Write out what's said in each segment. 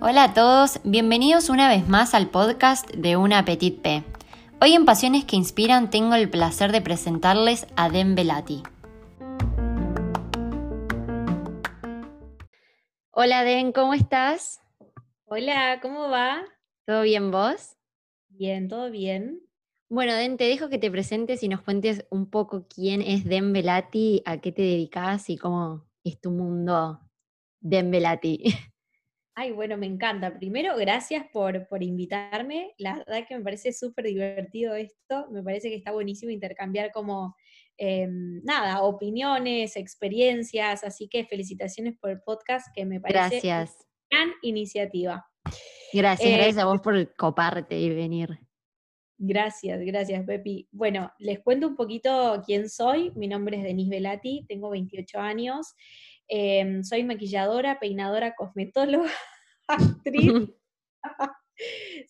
Hola a todos, bienvenidos una vez más al podcast de Una Petit P. Hoy en Pasiones que Inspiran tengo el placer de presentarles a Den Velati. Hola Den, ¿cómo estás? Hola, ¿cómo va? ¿Todo bien vos? Bien, todo bien. Bueno, Den, te dejo que te presentes y nos cuentes un poco quién es Den Velati, a qué te dedicas y cómo es tu mundo Den Velati. Ay, bueno, me encanta. Primero, gracias por, por invitarme. La verdad que me parece súper divertido esto. Me parece que está buenísimo intercambiar como, em, nada, opiniones, experiencias. Así que felicitaciones por el podcast, que me parece Gracias. una gran iniciativa. Gracias, Eh, gracias a vos por coparte y venir. Gracias, gracias, Pepi. Bueno, les cuento un poquito quién soy. Mi nombre es Denise Velati, tengo 28 años. Em, soy maquilladora, peinadora, cosmetóloga, actriz.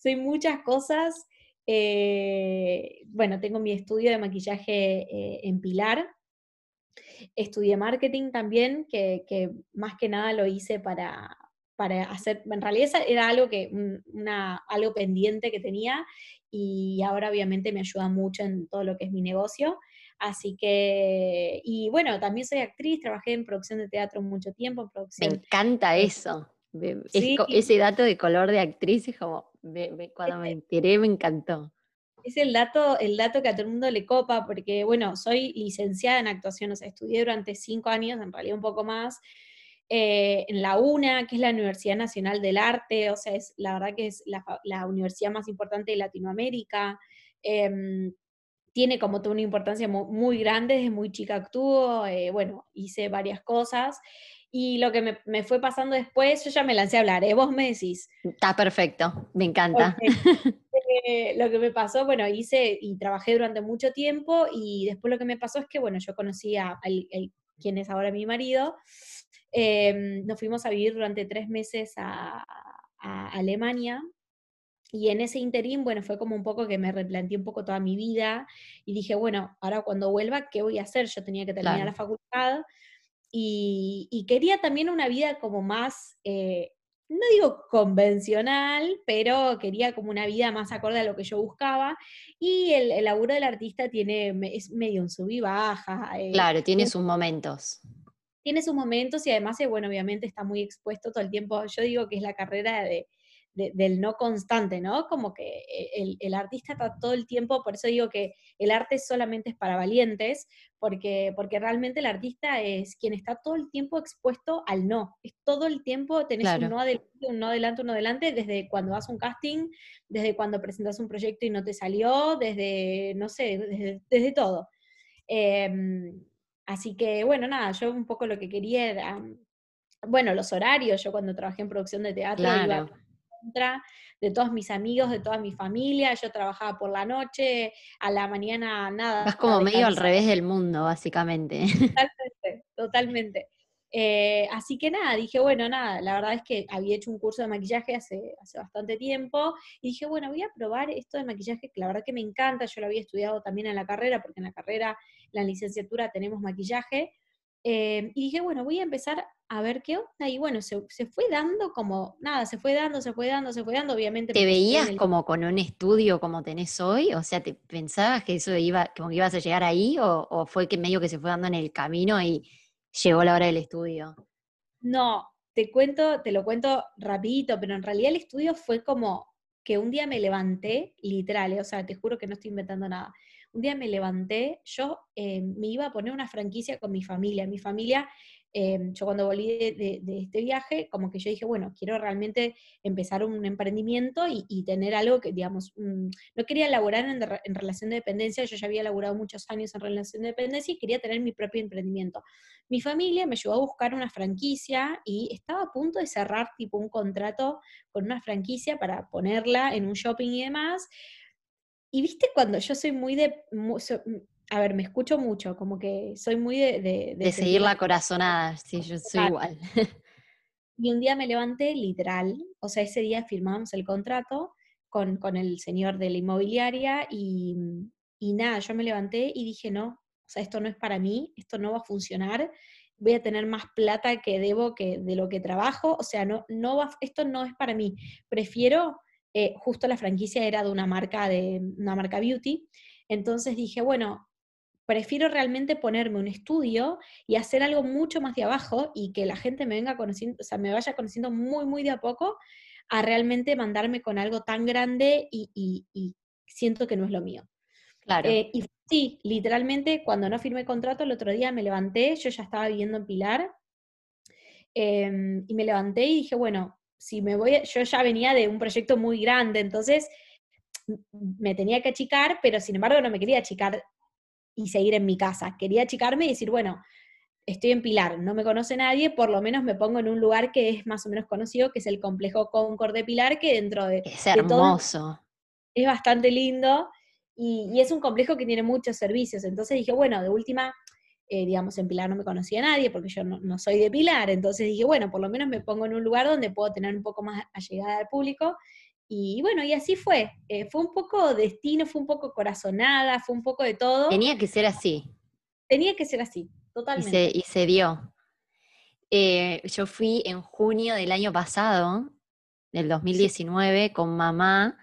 soy muchas cosas. Eh, bueno, tengo mi estudio de maquillaje eh, en Pilar. Estudié marketing también, que, que más que nada lo hice para, para hacer, en realidad era algo, que, un- una, algo pendiente que tenía y ahora obviamente me ayuda mucho en todo lo que es mi negocio. Así que, y bueno, también soy actriz, trabajé en producción de teatro mucho tiempo, en Me producción encanta eso. Sí, ese dato de color de actriz es como, cuando me enteré me encantó. Es el dato, el dato que a todo el mundo le copa, porque bueno, soy licenciada en actuación, o sea, estudié durante cinco años, en realidad un poco más, eh, en la UNA, que es la Universidad Nacional del Arte, o sea, es la verdad que es la, universidad más importante de Latinoamérica. em, tiene como toda una importancia mu- muy, grande, desde muy chica actúo, eh, bueno, hice varias cosas. Y lo que me, me fue pasando después, yo ya me lancé a hablar, ¿eh? Vos me decís, Está perfecto, me encanta. Eh, lo que me pasó, bueno, hice y trabajé durante mucho tiempo y después lo que me pasó es que, bueno, yo conocí a al- el- quien es ahora mi marido, em, nos fuimos a vivir durante tres meses a, a Alemania y en ese interín, bueno, fue como un poco que me replanteé un poco toda mi vida y dije, bueno, ahora cuando vuelva, ¿qué voy a hacer? Yo tenía que terminar Claro. la facultad y, y quería también una vida como más, eh, no digo convencional, pero quería como una vida más acorde a lo que yo buscaba. Y el, el laburo del artista tiene, es medio un sub y baja. eh, Claro, tiene- sus momentos. Tiene sus momentos y además, eh, bueno, obviamente está muy expuesto todo el tiempo. Yo digo que es la carrera de, de- del no constante, ¿no? Como que eh, el, el artista está todo el tiempo, por eso digo que el arte solamente es para valientes, porque, porque realmente el artista es quien está todo el tiempo expuesto al no. Es todo el tiempo, tenés Claro. un no adelante, un no adelante, un no adelante, desde cuando vas a un casting, desde cuando presentas un proyecto y no te salió, desde, no sé, desde, desde todo. Em, así que, bueno, nada, yo un poco lo que quería era, bueno, los horarios, yo cuando trabajé en producción de teatro iba Claro. contra de todos mis amigos, de toda mi familia, yo trabajaba por la noche, a la mañana nada. Vas como medio al revés del mundo, básicamente. Totalmente, totalmente. Eh, así que nada, dije, bueno, nada, la verdad es que había hecho un curso de maquillaje hace, hace bastante tiempo y dije, bueno, voy a probar esto de maquillaje que la verdad que me encanta, yo lo había estudiado también en la carrera, porque en la carrera, en la licenciatura tenemos maquillaje, eh, y dije, bueno, voy a empezar a ver qué onda, y bueno, se, se fue dando como, nada, se fue dando, se fue dando, se fue dando, obviamente. ¿Te veías el- como con un estudio como tenés hoy? O sea, ¿te pensabas que eso iba, como que ibas a llegar ahí? ¿O, o fue que medio que se fue dando en el camino y llegó la hora del estudio? No, te cuento, te lo cuento rapidito, pero en realidad el estudio fue como que un día me levanté, literal, eh, o sea, te juro que no estoy inventando nada. Un día me levanté, yo eh, me iba a poner una franquicia con mi familia. Mi familia, eh, yo cuando volví de, este viaje, como que yo dije, bueno, quiero realmente empezar un emprendimiento y, tener algo que, digamos, un- no quería laborar en, re- en relación de dependencia, yo ya había laborado muchos años en relación de dependencia y quería tener mi propio emprendimiento. Mi familia me ayudó a buscar una franquicia y estaba a punto de cerrar tipo un contrato con una franquicia para ponerla en un shopping y demás. Y viste cuando yo soy muy de, mu- so- a ver, me escucho mucho, como que soy muy de... De, seguir la corazonada, sí, yo soy igual. Y un día me levanté, literal, o sea, ese día firmamos el contrato con, con el señor de la inmobiliaria y, y nada, yo me levanté y dije, no, o sea, esto no es para mí, esto no va a funcionar, voy a tener más plata que debo que de lo que trabajo, o sea, no, no va, esto no es para mí. Prefiero, eh, justo la franquicia era de una marca, de una marca beauty, entonces dije, bueno, prefiero realmente ponerme un estudio y hacer algo mucho más de abajo y que la gente me venga conociendo, o sea, me vaya conociendo muy, muy de a poco, a realmente mandarme con algo tan grande y, siento que no es lo mío. Claro. Eh, y sí, literalmente, cuando no firmé contrato, el otro día me levanté, yo ya estaba viviendo en Pilar, em, y me levanté y dije, bueno, si me voy, yo ya venía de un proyecto muy grande, entonces me tenía que achicar, pero sin embargo no me quería achicar y seguir en mi casa. Quería achicarme y decir, bueno, estoy en Pilar, no me conoce nadie, por lo menos me pongo en un lugar que es más o menos conocido, que es el complejo Concord de Pilar, que dentro de... Es hermoso. es bastante lindo y, es un complejo que tiene muchos servicios. Entonces dije, bueno, de última, eh, digamos, en Pilar no me conocía nadie porque yo no, soy de Pilar, entonces dije, bueno, por lo menos me pongo en un lugar donde puedo tener un poco más allegada al público y bueno, y así fue. Eh, fue un poco destino, fue un poco corazonada, fue un poco de todo. Tenía que ser así. Tenía que ser así, totalmente. Y se, dio. Eh, yo fui en junio del año pasado, del 2019, con mamá.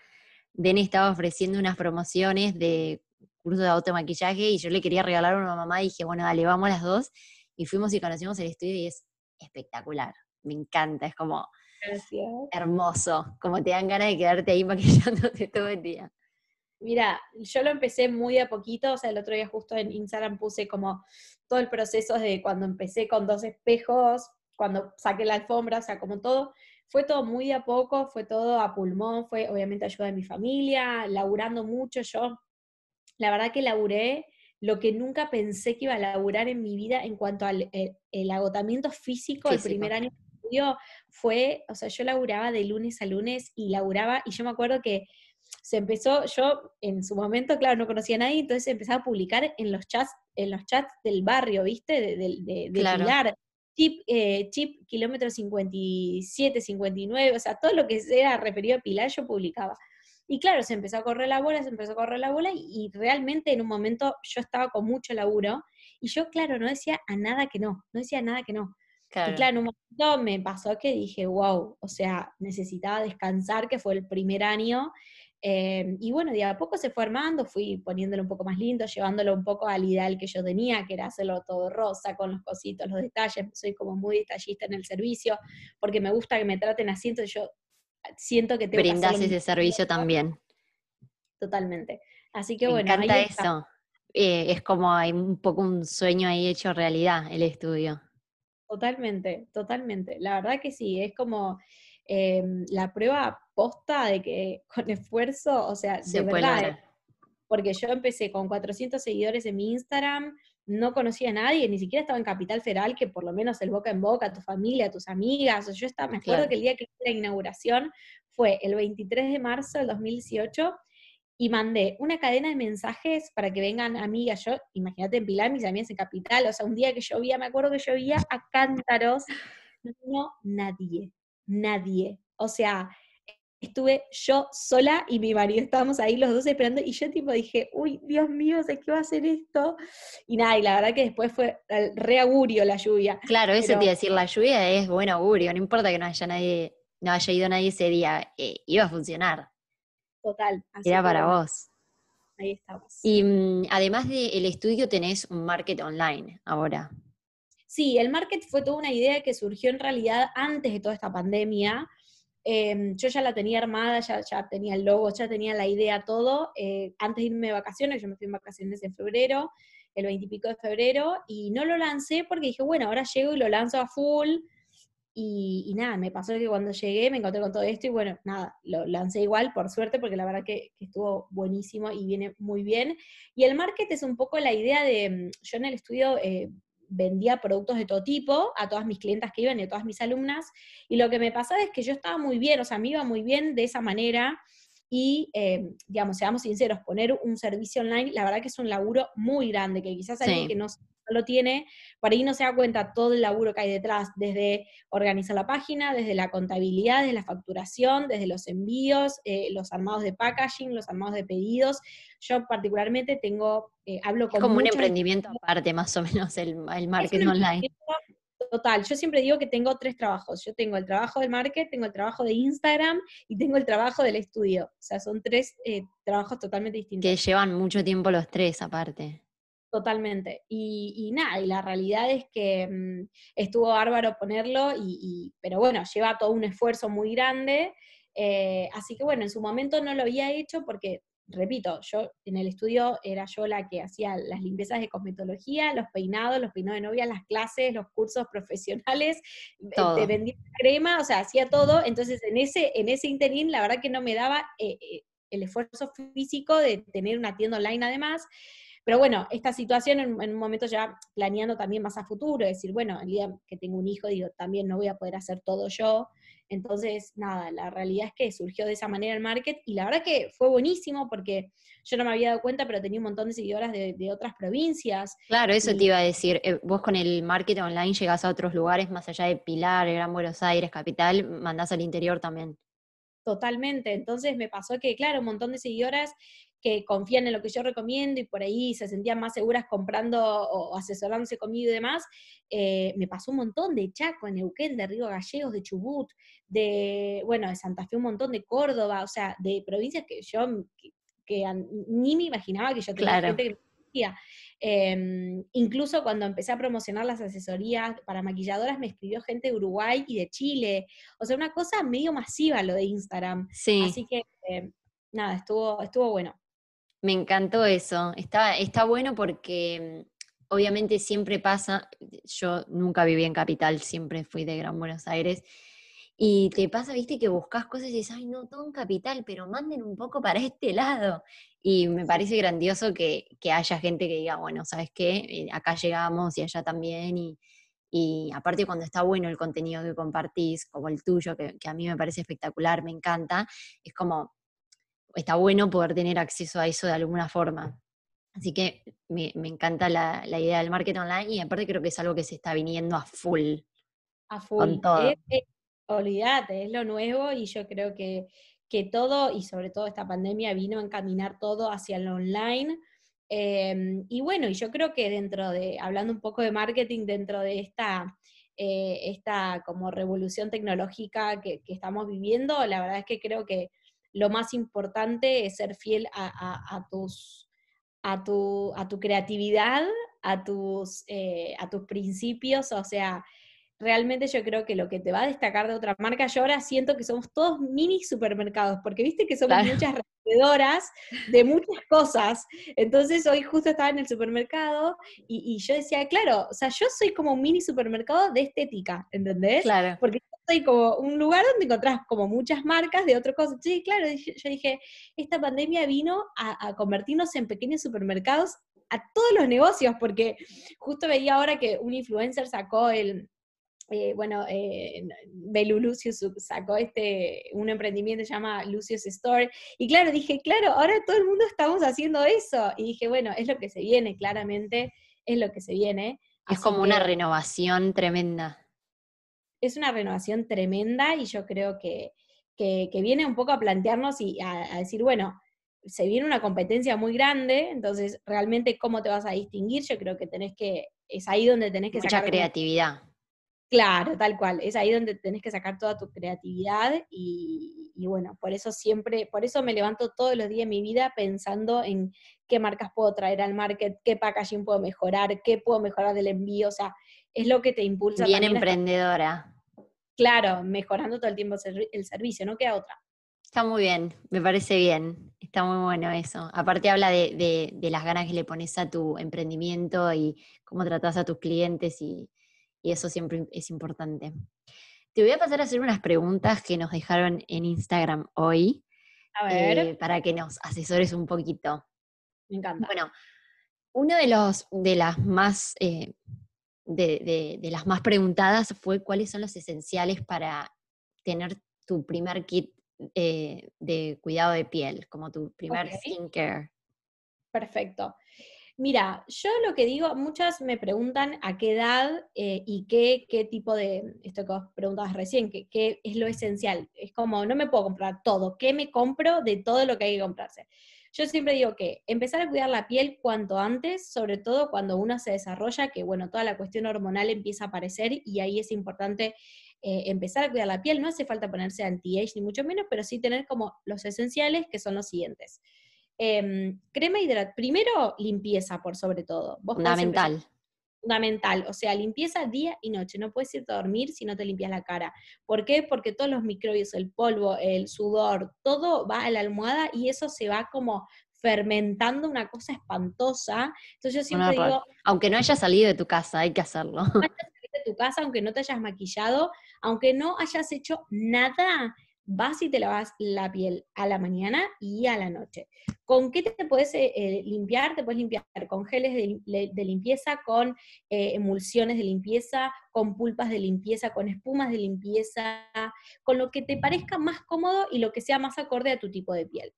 Denny estaba ofreciendo unas promociones de curso de automaquillaje y yo le quería regalar una a mamá y dije, bueno, dale, vamos las dos. Y fuimos y conocimos el estudio y es espectacular. Me encanta, es como Hermoso, como te dan ganas de quedarte ahí maquillándote todo el día. Mira, yo lo empecé muy a poquito, o sea, el otro día justo en Instagram puse como todo el proceso de cuando empecé con dos espejos, cuando saqué la alfombra, o sea, como todo, fue todo muy a poco, fue todo a pulmón, fue obviamente ayuda de mi familia, laburando mucho yo. La verdad que laburé lo que nunca pensé que iba a laburar en mi vida en cuanto al eh, el, agotamiento físico, físico, el primer año fue, o sea, yo laburaba de lunes a lunes y laburaba, y yo me acuerdo que se empezó, yo en su momento, claro, no conocía a nadie, entonces empezaba a publicar en los chats, en los chats del barrio, ¿viste? De, de, Pilar. Chip, eh, chip kilómetro 57, 59, o sea, todo lo que sea referido a Pilar yo publicaba. Y claro, se empezó a correr la bola, se empezó a correr la bola y, y, realmente en un momento yo estaba con mucho laburo y yo, claro, no decía a nada que no, no decía nada que no. Y claro, en un momento me pasó que dije, wow, o sea, necesitaba descansar, que fue el primer año. Eh, y bueno, de a poco se fue armando, fui poniéndolo un poco más lindo, llevándolo un poco al ideal que yo tenía, que era hacerlo todo rosa, con los cositos, los detalles. Soy como muy detallista en el servicio, porque me gusta que me traten así, entonces yo siento que tengo Brindás ese servicio también. Totalmente. Así que me bueno. Me encanta eso. Eh, es como hay un poco un sueño ahí hecho realidad, el estudio. Totalmente, totalmente. La verdad que sí, es como em, la prueba posta de que con esfuerzo, o sea, de verdad, eh, porque yo empecé con 400 seguidores en mi Instagram, no conocía a nadie, ni siquiera estaba en Capital Federal, que por lo menos el boca en boca, tu familia, tus amigas, yo estaba, me acuerdo que el día que hice la inauguración fue el 23 de marzo del 2018, y mandé una cadena de mensajes para que vengan amigas. Yo, imagínate en Pilar, mis amigas en Capital, o sea, un día que llovía, me acuerdo que llovía a cántaros, no nadie, nadie. O sea, estuve yo sola y mi marido, estábamos ahí los dos esperando, y yo tipo dije, uy, Dios mío, ¿sé qué va a hacer esto? Y nada, y la verdad que después fue el reaugurio la lluvia. Claro, eso te iba a decir, la lluvia es buen augurio, no importa que no haya nadie, no haya ido nadie ese día, eh, iba a funcionar. Total. Era para vos. Ahí estamos. Y mm, además del estudio tenés un market online ahora. Sí, el market fue toda una idea que surgió en realidad antes de toda esta pandemia. Em, yo ya la tenía armada, ya, ya, tenía el logo, ya tenía la idea, todo. Eh, antes de irme de vacaciones, yo me fui en vacaciones en febrero, el 20 y pico de febrero, y no lo lancé porque dije, bueno, ahora llego y lo lanzo a full. Y, nada, me pasó que cuando llegué me encontré con todo esto y bueno, nada, lo lancé igual, por suerte, porque la verdad que, estuvo buenísimo y viene muy bien. Y el market es un poco la idea de, mm, yo en el estudio eh, vendía productos de todo tipo a todas mis clientas que iban y a todas mis alumnas, y lo que me pasaba es que yo estaba muy bien, o sea, me iba muy bien de esa manera, y, eh, digamos, seamos sinceros, poner un servicio online, la verdad que es un laburo muy grande, que quizás alguien que no no lo tiene, por ahí no se da cuenta todo el laburo que hay detrás, desde organizar la página, desde la contabilidad, desde la facturación, desde los envíos, eh, los armados de packaging, los armados de pedidos. Yo particularmente tengo, eh, hablo con... Es como un emprendimiento aparte, más o menos, el, el marketing online. Total, yo siempre digo que tengo tres trabajos. Yo tengo el trabajo del market, tengo el trabajo de Instagram y tengo el trabajo del estudio. O sea, son tres eh, trabajos totalmente distintos. Que llevan mucho tiempo los tres aparte. Totalmente. Y, nada, y la realidad es que mm, estuvo bárbaro ponerlo, y, pero bueno, lleva todo un esfuerzo muy grande. Eh, así que bueno, en su momento no lo había hecho porque repito, yo en el estudio era yo la que hacía las limpiezas de cosmetología, los peinados, los peinados de novia, las clases, los cursos profesionales, te vendía crema, o sea, hacía todo. Entonces, en ese, en ese interín, la verdad que no me daba eh, eh, el esfuerzo físico de tener una tienda online además. Pero bueno, esta situación en, en, un momento ya planeando también más a futuro, decir, bueno, el día que tengo un hijo, digo, también no voy a poder hacer todo yo. Entonces, nada, la realidad es que surgió de esa manera el market y la verdad que fue buenísimo porque yo no me había dado cuenta, pero tenía un montón de seguidoras de, otras provincias. Claro, eso te iba a decir. Eh, vos con el market online llegás a otros lugares más allá de Pilar, Gran Buenos Aires, Capital, mandás al interior también. Totalmente. Entonces me pasó que, claro, un montón de seguidoras que confían en lo que yo recomiendo y por ahí se sentían más seguras comprando o asesorándose conmigo y demás, eh, me pasó un montón de Chaco, en Neuquén, de Río Gallegos, de Chubut, de, bueno, de Santa Fe, un montón de Córdoba, o sea, de provincias que yo que, ni me imaginaba que yo tenía gente que me em, incluso cuando empecé a promocionar las asesorías para maquilladoras, me escribió gente de Uruguay y de Chile. O sea, una cosa medio masiva lo de Instagram. Sí. Así que, eh, nada, estuvo, estuvo bueno. Me encantó eso. Está, está bueno porque mm, obviamente siempre pasa, yo nunca viví en capital, siempre fui de Gran Buenos Aires, y te pasa, viste, que buscas cosas y dices, ay, no, todo en capital, pero manden un poco para este lado. Y me parece grandioso que, haya gente que diga, bueno, ¿sabes qué? Eh, acá llegamos y allá también. Y, y aparte cuando está bueno el contenido que compartís, como el tuyo, que, que a mí me parece espectacular, me encanta, es como, está bueno poder tener acceso a eso de alguna forma. Así que me, encanta la, idea del marketing online y aparte creo que es algo que se está viniendo a full. A full. olvídate, es lo nuevo y yo creo que, que, todo, y sobre todo esta pandemia, vino a encaminar todo hacia el online. Em, y bueno, y yo creo que dentro de, hablando un poco de marketing, dentro de esta, eh, esta como revolución tecnológica que, que estamos viviendo, la verdad es que creo que lo más importante es ser fiel a, tus, a, tu, a tu creatividad, a tus, eh, a tus principios, o sea, realmente yo creo que lo que te va a destacar de otra marca, yo ahora siento que somos todos mini supermercados, porque viste que somos muchas vendedoras de muchas cosas. Entonces hoy justo estaba en el supermercado y, yo decía, claro, o sea, yo soy como un mini supermercado de estética, ¿entendés? Claro. Porque hay como un lugar donde encontrás como muchas marcas de otras cosas. Sí, claro, yo dije, esta pandemia vino a, convertirnos en pequeños supermercados a todos los negocios, porque justo veía ahora que un influencer sacó el, eh, bueno, eh, Belu Lucius sacó este, un emprendimiento que se llama Lucius Store, y claro, dije, claro, ahora todo el mundo estamos haciendo eso, y dije, bueno, es lo que se viene, claramente, es lo que se viene. Es como una renovación tremenda es una renovación tremenda y yo creo que, viene un poco a plantearnos y a, decir, bueno, se viene una competencia muy grande, entonces realmente cómo te vas a distinguir, yo creo que tenés que, es ahí donde tenés que Mucha creatividad. Claro, tal cual, es ahí donde tenés que sacar toda tu creatividad y, y, bueno, por eso siempre, por eso me levanto todos los días de mi vida pensando en qué marcas puedo traer al market, qué packaging puedo mejorar, qué puedo mejorar del envío, o sea, es lo que te impulsa. Bien emprendedora. Claro, mejorando todo el tiempo el servicio, no queda otra. Está muy bien, me parece bien, está muy bueno eso. Aparte habla de, las ganas que le pones a tu emprendimiento y cómo tratas a tus clientes y, eso siempre es importante. Te voy a pasar a hacer unas preguntas que nos dejaron en Instagram hoy. A ver. Eh, para que nos asesores un poquito. Me encanta. Bueno, uno de los de las más eh, de, las más preguntadas fue cuáles son los esenciales para tener tu primer kit eh, de cuidado de piel, como tu primer skincare. Perfecto. Mira, yo lo que digo, muchas me preguntan a qué edad eh, y qué, qué tipo de, esto que vos preguntabas recién, qué, qué es lo esencial. Es como, no me puedo comprar todo, ¿qué me compro de todo lo que hay que comprarse? Yo siempre digo que empezar a cuidar la piel cuanto antes, sobre todo cuando uno se desarrolla, que bueno, toda la cuestión hormonal empieza a aparecer y ahí es importante eh, empezar a cuidar la piel. No hace falta ponerse anti-age ni mucho menos, pero sí tener como los esenciales que son los siguientes. Em, crema hidratante, primero limpieza por sobre todo. Fundamental. Fundamental, o sea, limpieza día y noche. No puedes irte a dormir si no te limpias la cara. ¿Por qué? Porque todos los microbios, el polvo, el sudor, todo va a la almohada y eso se va como fermentando una cosa espantosa. Entonces yo siempre digo... Aunque no hayas salido de tu casa, hay que hacerlo. No hayas salido de tu casa, aunque no te hayas maquillado, aunque no hayas hecho nada, vas y te lavas la piel a la mañana y a la noche. ¿Con qué te puedes eh, eh, limpiar? Te puedes limpiar con geles de, limpieza, con eh, emulsiones de limpieza, con pulpas de limpieza, con espumas de limpieza, con lo que te parezca más cómodo y lo que sea más acorde a tu tipo de piel.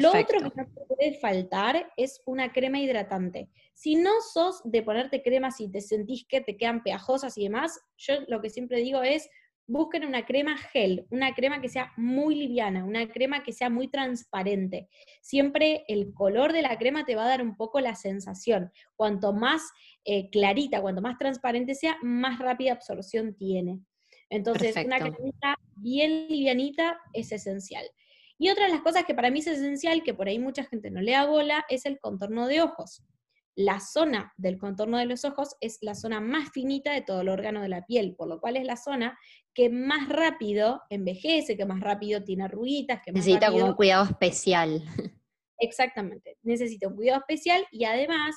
Lo otro que no puede faltar es una crema hidratante. Si no sos de ponerte cremas y te sentís que te quedan pegajosas y demás, yo lo que siempre digo es busquen una crema gel, una crema que sea muy liviana, una crema que sea muy transparente. Siempre el color de la crema te va a dar un poco la sensación. Cuanto más eh, clarita, cuanto más transparente sea, más rápida absorción tiene. Entonces, una crema bien livianita es esencial. Y otra de las cosas que para mí es esencial, que por ahí mucha gente no le da bola, es el contorno de ojos la zona del contorno de los ojos es la zona más finita de todo el órgano de la piel, por lo cual es la zona que más rápido envejece, que más rápido tiene arruguitas, que necesita como un cuidado especial. Exactamente, necesita un cuidado especial y además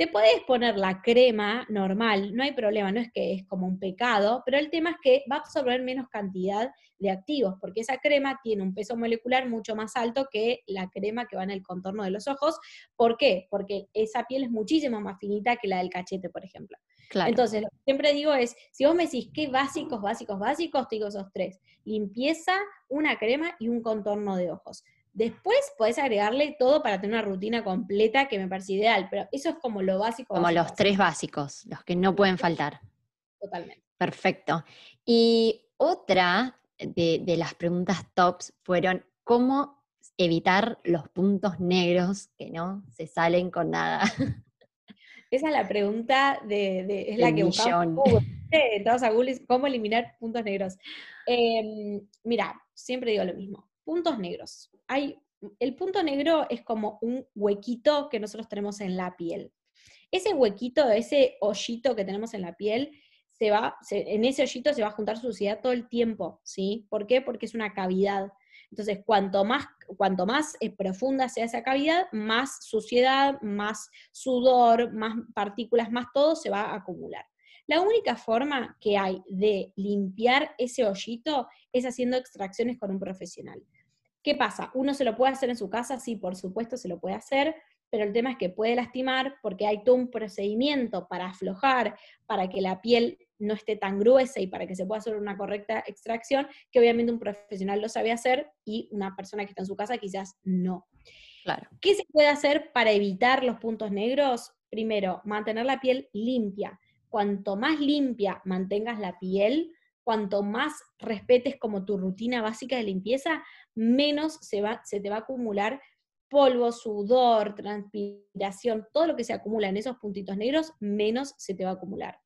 te puedes poner la crema normal, no hay problema, no es que es como un pecado, pero el tema es que va a absorber menos cantidad de activos, porque esa crema tiene un peso molecular mucho más alto que la crema que va en el contorno de los ojos. ¿Por qué? Porque esa piel es muchísimo más finita que la del cachete, por ejemplo. Entonces, lo que siempre digo es, si vos me decís qué básicos, básicos, básicos, te digo esos tres. Limpieza, una crema y un contorno de ojos. Después podés agregarle todo para tener una rutina completa que me parece ideal, pero eso es como lo básico. Como los tres básicos, los que no pueden faltar. Totalmente. Perfecto. Y otra de, de las preguntas tops fueron, ¿cómo evitar los puntos negros que no se salen con nada? Esa es la pregunta de, es la que buscamos. Todos a Google, ¿cómo eliminar puntos negros? Em, mira, siempre digo lo mismo. Puntos negros hay, el punto negro es como un huequito que nosotros tenemos en la piel. Ese huequito, ese hoyito que tenemos en la piel, se va, en ese hoyito se va a juntar suciedad todo el tiempo, ¿sí? ¿Por qué? Porque es una cavidad. Entonces, cuanto más, cuanto más eh, profunda sea esa cavidad, más suciedad, más sudor, más partículas, más todo se va a acumular. La única forma que hay de limpiar ese hoyito es haciendo extracciones con un profesional. ¿Qué pasa? ¿Uno se lo puede hacer en su casa? Sí, por supuesto se lo puede hacer, pero el tema es que puede lastimar porque hay todo un procedimiento para aflojar, para que la piel no esté tan gruesa y para que se pueda hacer una correcta extracción, que obviamente un profesional lo sabe hacer y una persona que está en su casa quizás no. Claro. ¿Qué se puede hacer para evitar los puntos negros? Primero, mantener la piel limpia. Cuanto más limpia mantengas la piel, cuanto más respetes como tu rutina básica de limpieza, menos se, va, se te va a acumular polvo, sudor, transpiración, todo lo que se acumula en esos puntitos negros, menos se te va a acumular.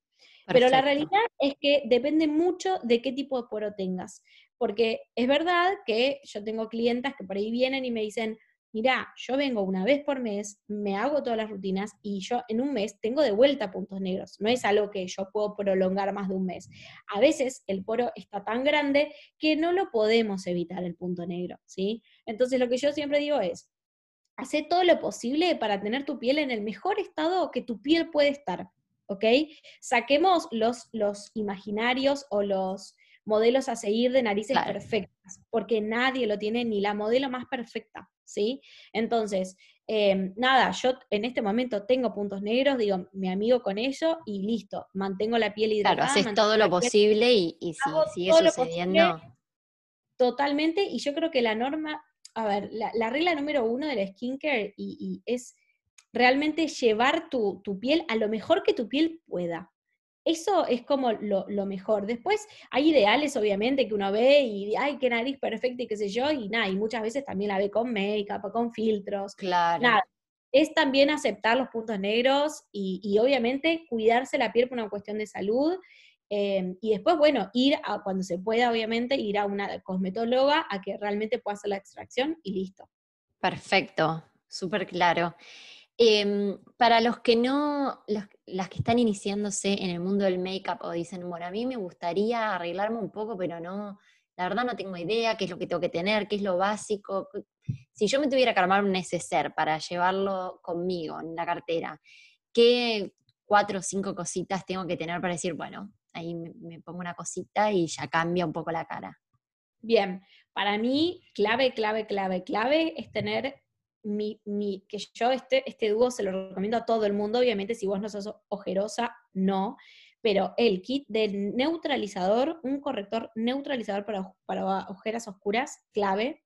Pero la realidad es que depende mucho de qué tipo de poro tengas. Porque es verdad que yo tengo clientas que por ahí vienen y me dicen, mira, yo vengo una vez por mes, me hago todas las rutinas y yo en un mes tengo de vuelta puntos negros. No es algo que yo puedo prolongar más de un mes. A veces el poro está tan grande que no lo podemos evitar el punto negro, ¿sí? Entonces lo que yo siempre digo es, hace todo lo posible para tener tu piel en el mejor estado que tu piel puede estar, ¿ok? Saquemos los, los imaginarios o los modelos a seguir de narices perfectas, porque nadie lo tiene ni la modelo más perfecta. ¿Sí? Entonces, em, nada, yo en este momento tengo puntos negros, digo, me amigo con ello y listo, mantengo la piel hidratada. Claro, haces todo lo posible y, y si sigue sucediendo. Totalmente, y yo creo que la norma, a ver, la, regla número uno de la skincare y, y es realmente llevar tu, tu piel a lo mejor que tu piel pueda. Eso es como lo, mejor. Después hay ideales, obviamente, que uno ve y, ay, qué nariz perfecta y qué sé yo, y nada, y muchas veces también la ve con make-up o con filtros. Claro. Nada. Es también aceptar los puntos negros y, obviamente cuidarse la piel por una cuestión de salud. Em, y después, bueno, ir a, cuando se pueda, obviamente, ir a una cosmetóloga a que realmente pueda hacer la extracción y listo. Perfecto, súper claro. Em, para los que no, las que están iniciándose en el mundo del make-up o dicen, bueno, a mí me gustaría arreglarme un poco, pero no, la verdad no tengo idea qué es lo que tengo que tener, qué es lo básico. Si yo me tuviera que armar un neceser para llevarlo conmigo en la cartera, ¿qué cuatro o cinco cositas tengo que tener para decir, bueno, ahí me pongo una cosita y ya cambia un poco la cara? Bien, para mí, clave, clave, clave, clave es tener mi, mi, que yo este, este dúo se lo recomiendo a todo el mundo, obviamente si vos no sos ojerosa, no, pero el kit de neutralizador, un corrector neutralizador para, para ojeras oscuras, clave,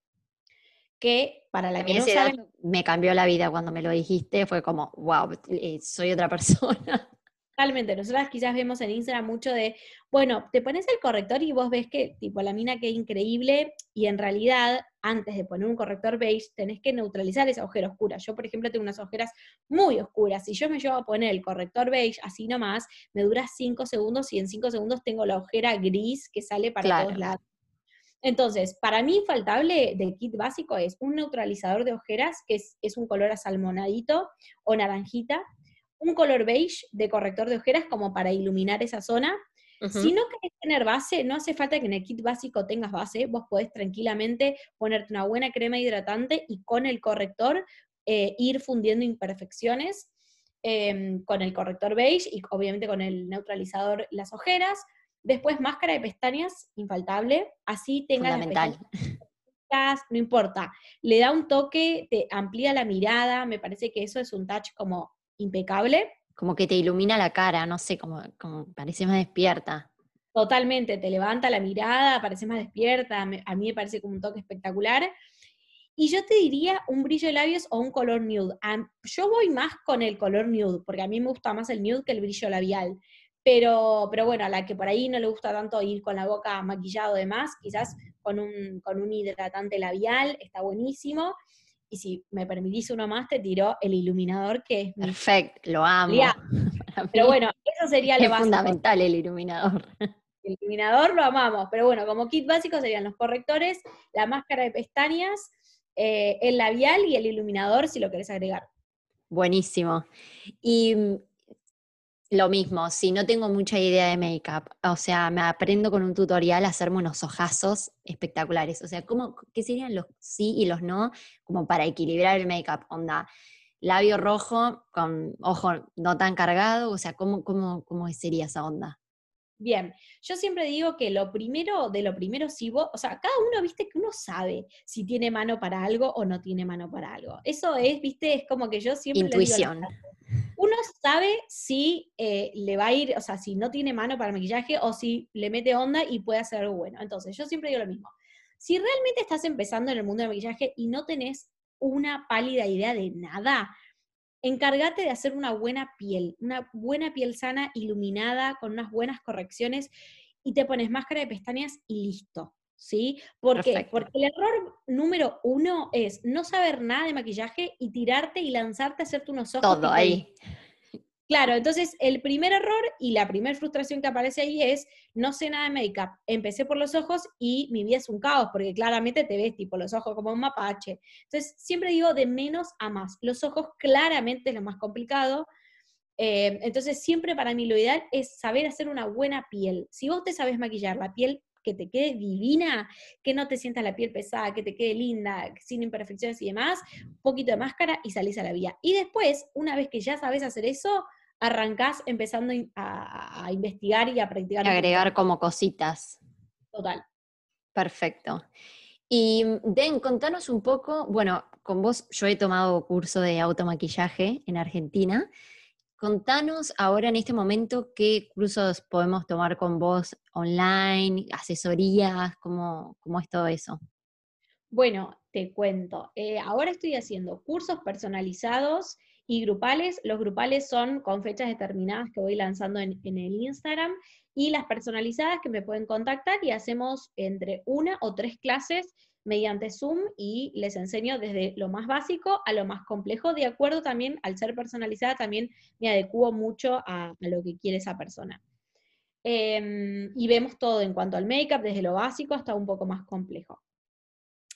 que para la que no saben... Me cambió la vida cuando me lo dijiste, fue como, wow, eh, soy otra persona. Totalmente, nosotras quizás vemos en Instagram mucho de, bueno, te pones el corrector y vos ves que tipo la mina que increíble y en realidad antes de poner un corrector beige tenés que neutralizar esa ojera oscura. Yo, por ejemplo, tengo unas ojeras muy oscuras. Si yo me llevo a poner el corrector beige así nomás, me dura 5 segundos y en 5 segundos tengo la ojera gris que sale para todos lados. Entonces, para mí infaltable del kit básico es un neutralizador de ojeras, que es, es un color asalmonadito o naranjita, un color beige de corrector de ojeras como para iluminar esa zona. Si no querés tener base, no hace falta que en el kit básico tengas base, vos podés tranquilamente ponerte una buena crema hidratante y con el corrector eh, ir fundiendo imperfecciones em, con el corrector beige y obviamente con el neutralizador las ojeras. Después máscara de pestañas, infaltable, así tengas Fundamental. no importa, le da un toque, te amplía la mirada, me parece que eso es un touch como impecable. Como que te ilumina la cara, no sé, como, como parece más despierta. Totalmente, te levanta la mirada, parece más despierta, a mí me parece como un toque espectacular. Y yo te diría un brillo de labios o un color nude. Yo voy más con el color nude, porque a mí me gusta más el nude que el brillo labial. Pero, pero bueno, a la que por ahí no le gusta tanto ir con la boca maquillado de más, quizás con un, con un hidratante labial, está buenísimo y si me permitís uno más, te tiró el iluminador que es Perfecto, lo amo. Pero bueno, eso sería lo es fundamental el iluminador. El iluminador lo amamos, pero bueno, como kit básico serían los correctores, la máscara de pestañas, eh, el labial y el iluminador si lo querés agregar. Buenísimo. Y mm, lo mismo, si no tengo mucha idea de make-up, o sea, me aprendo con un tutorial a hacerme unos ojazos espectaculares. O sea, ¿cómo, ¿qué serían los sí y los no? Como para equilibrar el make-up, onda. Labio rojo con ojo no tan cargado, o sea, ¿cómo, cómo, cómo sería esa onda? Bien, yo siempre digo que lo primero de lo primero, si vos, o sea, cada uno, viste, que uno sabe si tiene mano para algo o no tiene mano para algo. Eso es, viste, es como que yo siempre... Intuición uno sabe si eh, le va a ir, o sea, si no tiene mano para maquillaje o si le mete onda y puede hacer algo bueno. Entonces, yo siempre digo lo mismo. Si realmente estás empezando en el mundo del maquillaje y no tenés una pálida idea de nada, encárgate de hacer una buena piel, una buena piel sana, iluminada, con unas buenas correcciones, y te pones máscara de pestañas y listo. ¿Sí? Porque el error número uno es no saber nada de maquillaje y tirarte y lanzarte a hacerte unos ojos. Todo ahí. Claro, entonces el primer error y la primera frustración que aparece ahí es, no sé nada de make-up, empecé por los ojos y mi vida es un caos, porque claramente te ves tipo los ojos como un mapache. Entonces siempre digo de menos a más. Los ojos claramente es lo más complicado. Eh, entonces siempre para mí lo ideal es saber hacer una buena piel. Si vos te sabes maquillar la piel que te quede divina, que no te sientas la piel pesada, que te quede linda, sin imperfecciones y demás, un poquito de máscara y salís a la vía. Y después, una vez que ya sabes hacer eso, arrancás empezando a, investigar y a practicar. agregar como cositas. Total. Perfecto. Y Den, contanos un poco, bueno, con vos yo he tomado curso de automaquillaje en Argentina. Contanos ahora en este momento qué cursos podemos tomar con vos online, asesorías, cómo, cómo es todo eso. Bueno, te cuento. Eh, ahora estoy haciendo cursos personalizados y grupales. Los grupales son con fechas determinadas que voy lanzando en, en el Instagram y las personalizadas que me pueden contactar y hacemos entre una o tres clases mediante Zoom y les enseño desde lo más básico a lo más complejo, de acuerdo también, al ser personalizada, también me adecuo mucho a, lo que quiere esa persona. Em, y vemos todo en cuanto al make-up, desde lo básico hasta un poco más complejo.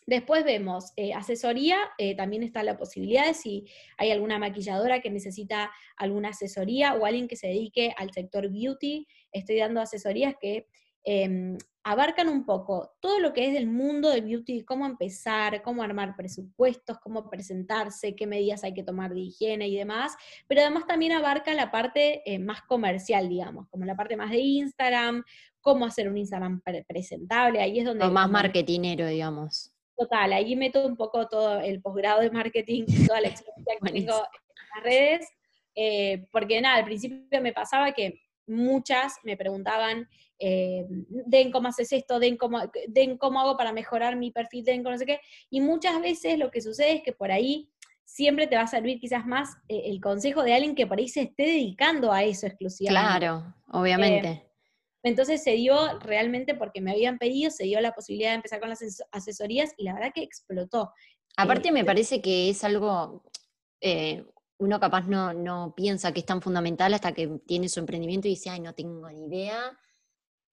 Después vemos eh, asesoría, eh, también está la posibilidad de si hay alguna maquilladora que necesita alguna asesoría o alguien que se dedique al sector beauty, estoy dando asesorías que Em, abarcan un poco todo lo que es del mundo del beauty, cómo empezar, cómo armar presupuestos, cómo presentarse, qué medidas hay que tomar de higiene y demás, pero además también abarca la parte eh, más comercial, digamos, como la parte más de Instagram, cómo hacer un Instagram presentable, ahí es donde... O más marketinero, digamos. Total, ahí meto un poco todo el posgrado de marketing y toda la experiencia que tengo en las redes, eh, porque nada, al principio me pasaba que muchas me preguntaban, eh, den cómo haces esto, den cómo, den cómo hago para mejorar mi perfil, den cómo no sé qué. Y muchas veces lo que sucede es que por ahí siempre te va a servir quizás más eh, el consejo de alguien que por ahí se esté dedicando a eso exclusivamente. Claro, obviamente. Eh, entonces se dio realmente porque me habían pedido, se dio la posibilidad de empezar con las asesorías y la verdad que explotó. Aparte me parece que es algo, uno capaz no, no, piensa que es tan fundamental hasta que tiene su emprendimiento y dice, ay, no tengo ni idea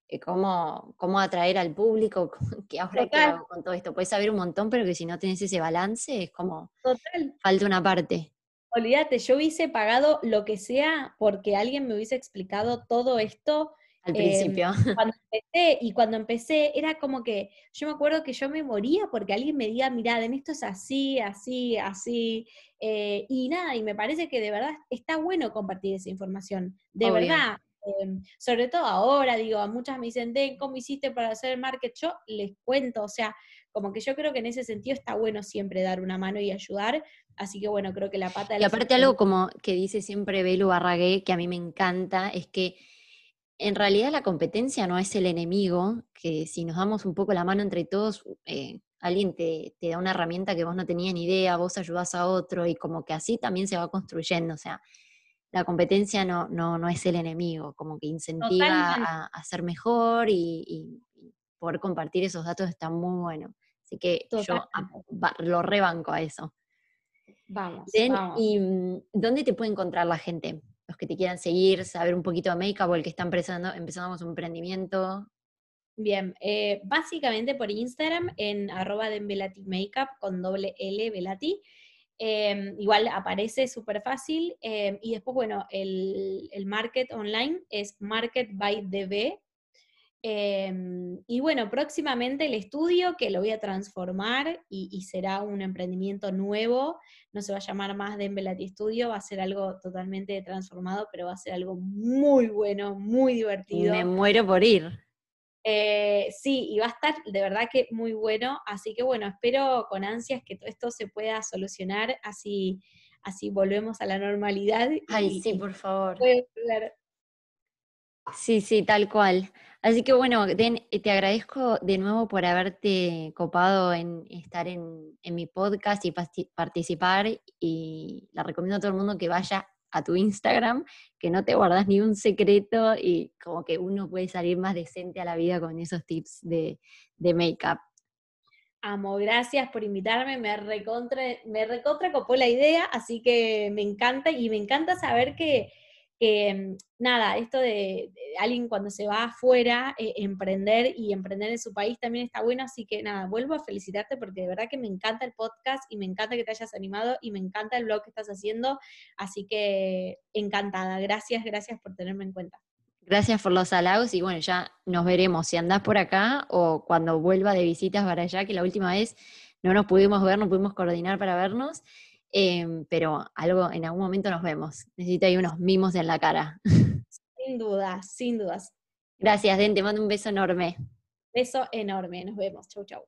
eh, cómo, cómo atraer al público, qué ahora qué hago con todo esto. Puedes saber un montón, pero que si no tenés ese balance es como Total. falta una parte. Olvídate, yo hubiese pagado lo que sea porque alguien me hubiese explicado todo esto al principio. Em, cuando empecé, y cuando empecé era como que, yo me acuerdo que yo me moría porque alguien me diga, mirad, en esto es así, así, así, eh, y nada, y me parece que de verdad está bueno compartir esa información, de verdad. Em, sobre todo ahora, digo, a muchas me dicen, ¿cómo hiciste para hacer el market? Yo les cuento, o sea, como que yo creo que en ese sentido está bueno siempre dar una mano y ayudar, así que bueno, creo que la pata de Y aparte algo como que dice siempre Belu Barragué, que a mí me encanta, es que en realidad la competencia no es el enemigo, que si nos damos un poco la mano entre todos, eh, alguien te, da una herramienta que vos no tenías ni idea, vos ayudás a otro y como que así también se va construyendo. O sea, la competencia no, no, no es el enemigo, como que incentiva a, ser mejor y, poder compartir esos datos está muy bueno. Así que yo lo rebanco a eso. Vamos, vamos. ¿Y mm, dónde te puede encontrar la gente? Los que te quieran seguir, saber un poquito de make-up o el que está empezando, empezando con un emprendimiento? Bien, eh, básicamente por Instagram en arroba Makeup con doble L Velati. Em, igual aparece súper fácil. Em, y después, bueno, el, el, market online es Market by DB, Em, y bueno, próximamente el estudio que lo voy a transformar y, será un emprendimiento nuevo, no se va a llamar más Dembelati Studio, va a ser algo totalmente transformado, pero va a ser algo muy bueno, muy divertido. Me muero por ir. Eh, sí, y va a estar de verdad que muy bueno, así que bueno, espero con ansias que todo esto se pueda solucionar, así, así volvemos a la normalidad. Ay, sí, por favor. Sí, sí, tal cual. Así que bueno, Den, eh, te agradezco de nuevo por haberte copado en estar en, mi podcast y participar y la recomiendo a todo el mundo que vaya a tu Instagram, que no te guardas ni un secreto y como que uno puede salir más decente a la vida con esos tips de, de make-up. Amo, gracias por invitarme, me recontra, me recontra copó la idea, así que me encanta y me encanta saber que, que nada, esto de, alguien cuando se va afuera, eh, emprender y emprender en su país también está bueno, así que nada, vuelvo a felicitarte porque de verdad que me encanta el podcast y me encanta que te hayas animado y me encanta el blog que estás haciendo, así que encantada, gracias, gracias por tenerme en cuenta. Gracias por los halagos y bueno, ya nos veremos si andás por acá o cuando vuelva de visitas para allá, que la última vez no nos pudimos ver, no pudimos coordinar para vernos. Em, pero algo, en algún momento nos vemos. Necesito ahí unos mimos en la cara. Sin dudas, sin dudas. Gracias, Den, te mando un beso enorme. Beso enorme, nos vemos. Chau, chau.